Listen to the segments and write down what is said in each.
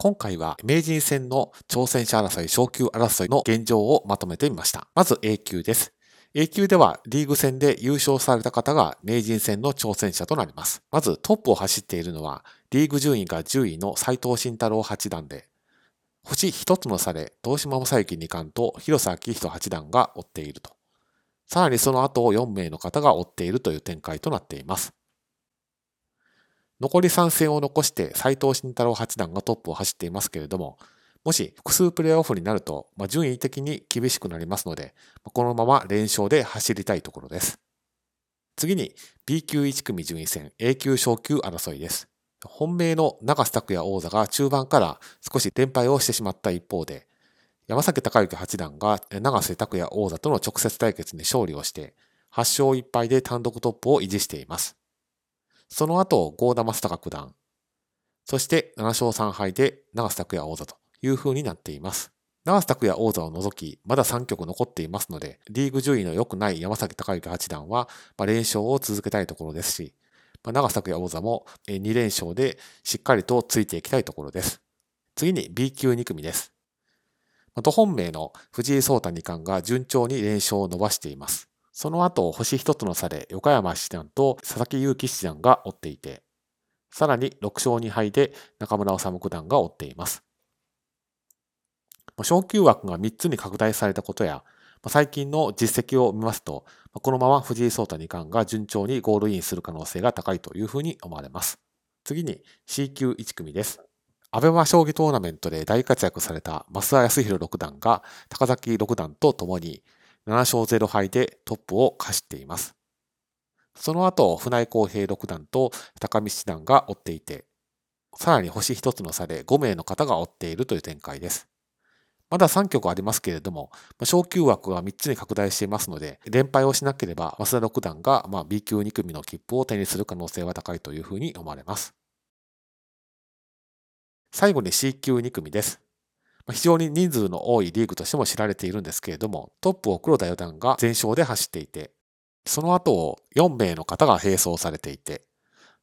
今回は名人戦の挑戦者争い、昇級争いの現状をまとめてみました。まず A 級です。A 級ではリーグ戦で優勝された方が名人戦の挑戦者となります。まずトップを走っているのはリーグ順位が10位の斉藤慎太郎八段で、星一つの差で東島正幸二冠と広瀬明人八段が追っていると。さらにその後を4名の方が追っているという展開となっています。残り3戦を残して斉藤慎太郎八段がトップを走っていますけれども、もし複数プレーオフになると、まあ、順位的に厳しくなりますので、このまま連勝で走りたいところです。次に B 級1組順位戦 A 級昇級争いです。本命の長瀬拓也王座が中盤から少し連敗をしてしまった一方で、山崎隆之八段が長瀬拓也王座との直接対決に勝利をして、8勝1敗で単独トップを維持しています。その後、郷田正孝九段、そして7勝3敗で長瀬拓也王座という風になっています。長瀬拓也王座を除き、まだ3局残っていますので、リーグ順位の良くない山崎隆之八段は、ま連勝を続けたいところですし、ま長瀬拓也王座も2連勝でしっかりとついていきたいところです。次に B 級2組です。土本命の藤井聡太二冠が順調に連勝を伸ばしています。その後、星一つの差で横山七段と佐々木勇気七段が追っていて、さらに6勝2敗で中村治九段が追っています。昇級枠が3つに拡大されたことや、最近の実績を見ますと、このまま藤井聡太二冠が順調にゴールインする可能性が高いというふうに思われます。次に C 級1組です。アベマ将棋トーナメントで大活躍された増田康弘六段が高崎六段と共に7勝0敗でトップを走っています。その後、船井公平六段と高見七段が追っていて、さらに星一つの差で5名の方が追っているという展開です。まだ3局ありますけれども、昇級枠が3つに拡大していますので、連敗をしなければ、増田六段が B 級2組の切符を手にする可能性は高いというふうに思われます。最後に C 級2組です。非常に人数の多いリーグとしても知られているんですけれども、トップを黒田四段が全勝で走っていて、その後を4名の方が並走されていて、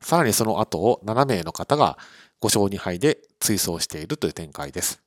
さらにその後を7名の方が5勝2敗で追走しているという展開です。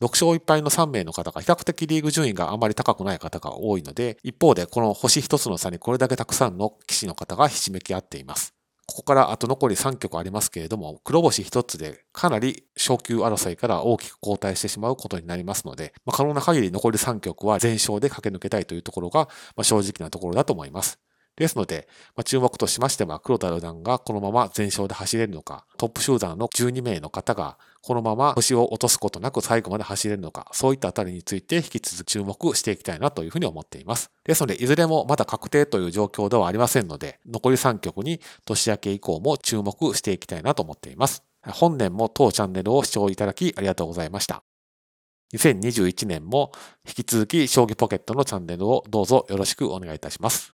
6勝1敗の3名の方が比較的リーグ順位があまり高くない方が多いので、一方でこの星1つの差にこれだけたくさんの棋士の方がひしめき合っています。ここからあと残り3局ありますけれども、黒星1つでかなり昇級争いから大きく後退してしまうことになりますので、まあ、可能な限り残り3局は全勝で駆け抜けたいというところが、まあ、正直なところだと思います。ですので、まあ、注目としましては、黒田四段がこのまま全勝で走れるのか、トップ集団の12名の方がこのまま星を落とすことなく最後まで走れるのか、そういったあたりについて引き続き注目していきたいなというふうに思っています。ですので、いずれもまだ確定という状況ではありませんので、残り3局に年明け以降も注目していきたいなと思っています。本年も当チャンネルを視聴いただきありがとうございました。2021年も引き続き将棋ポケットのチャンネルをどうぞよろしくお願いいたします。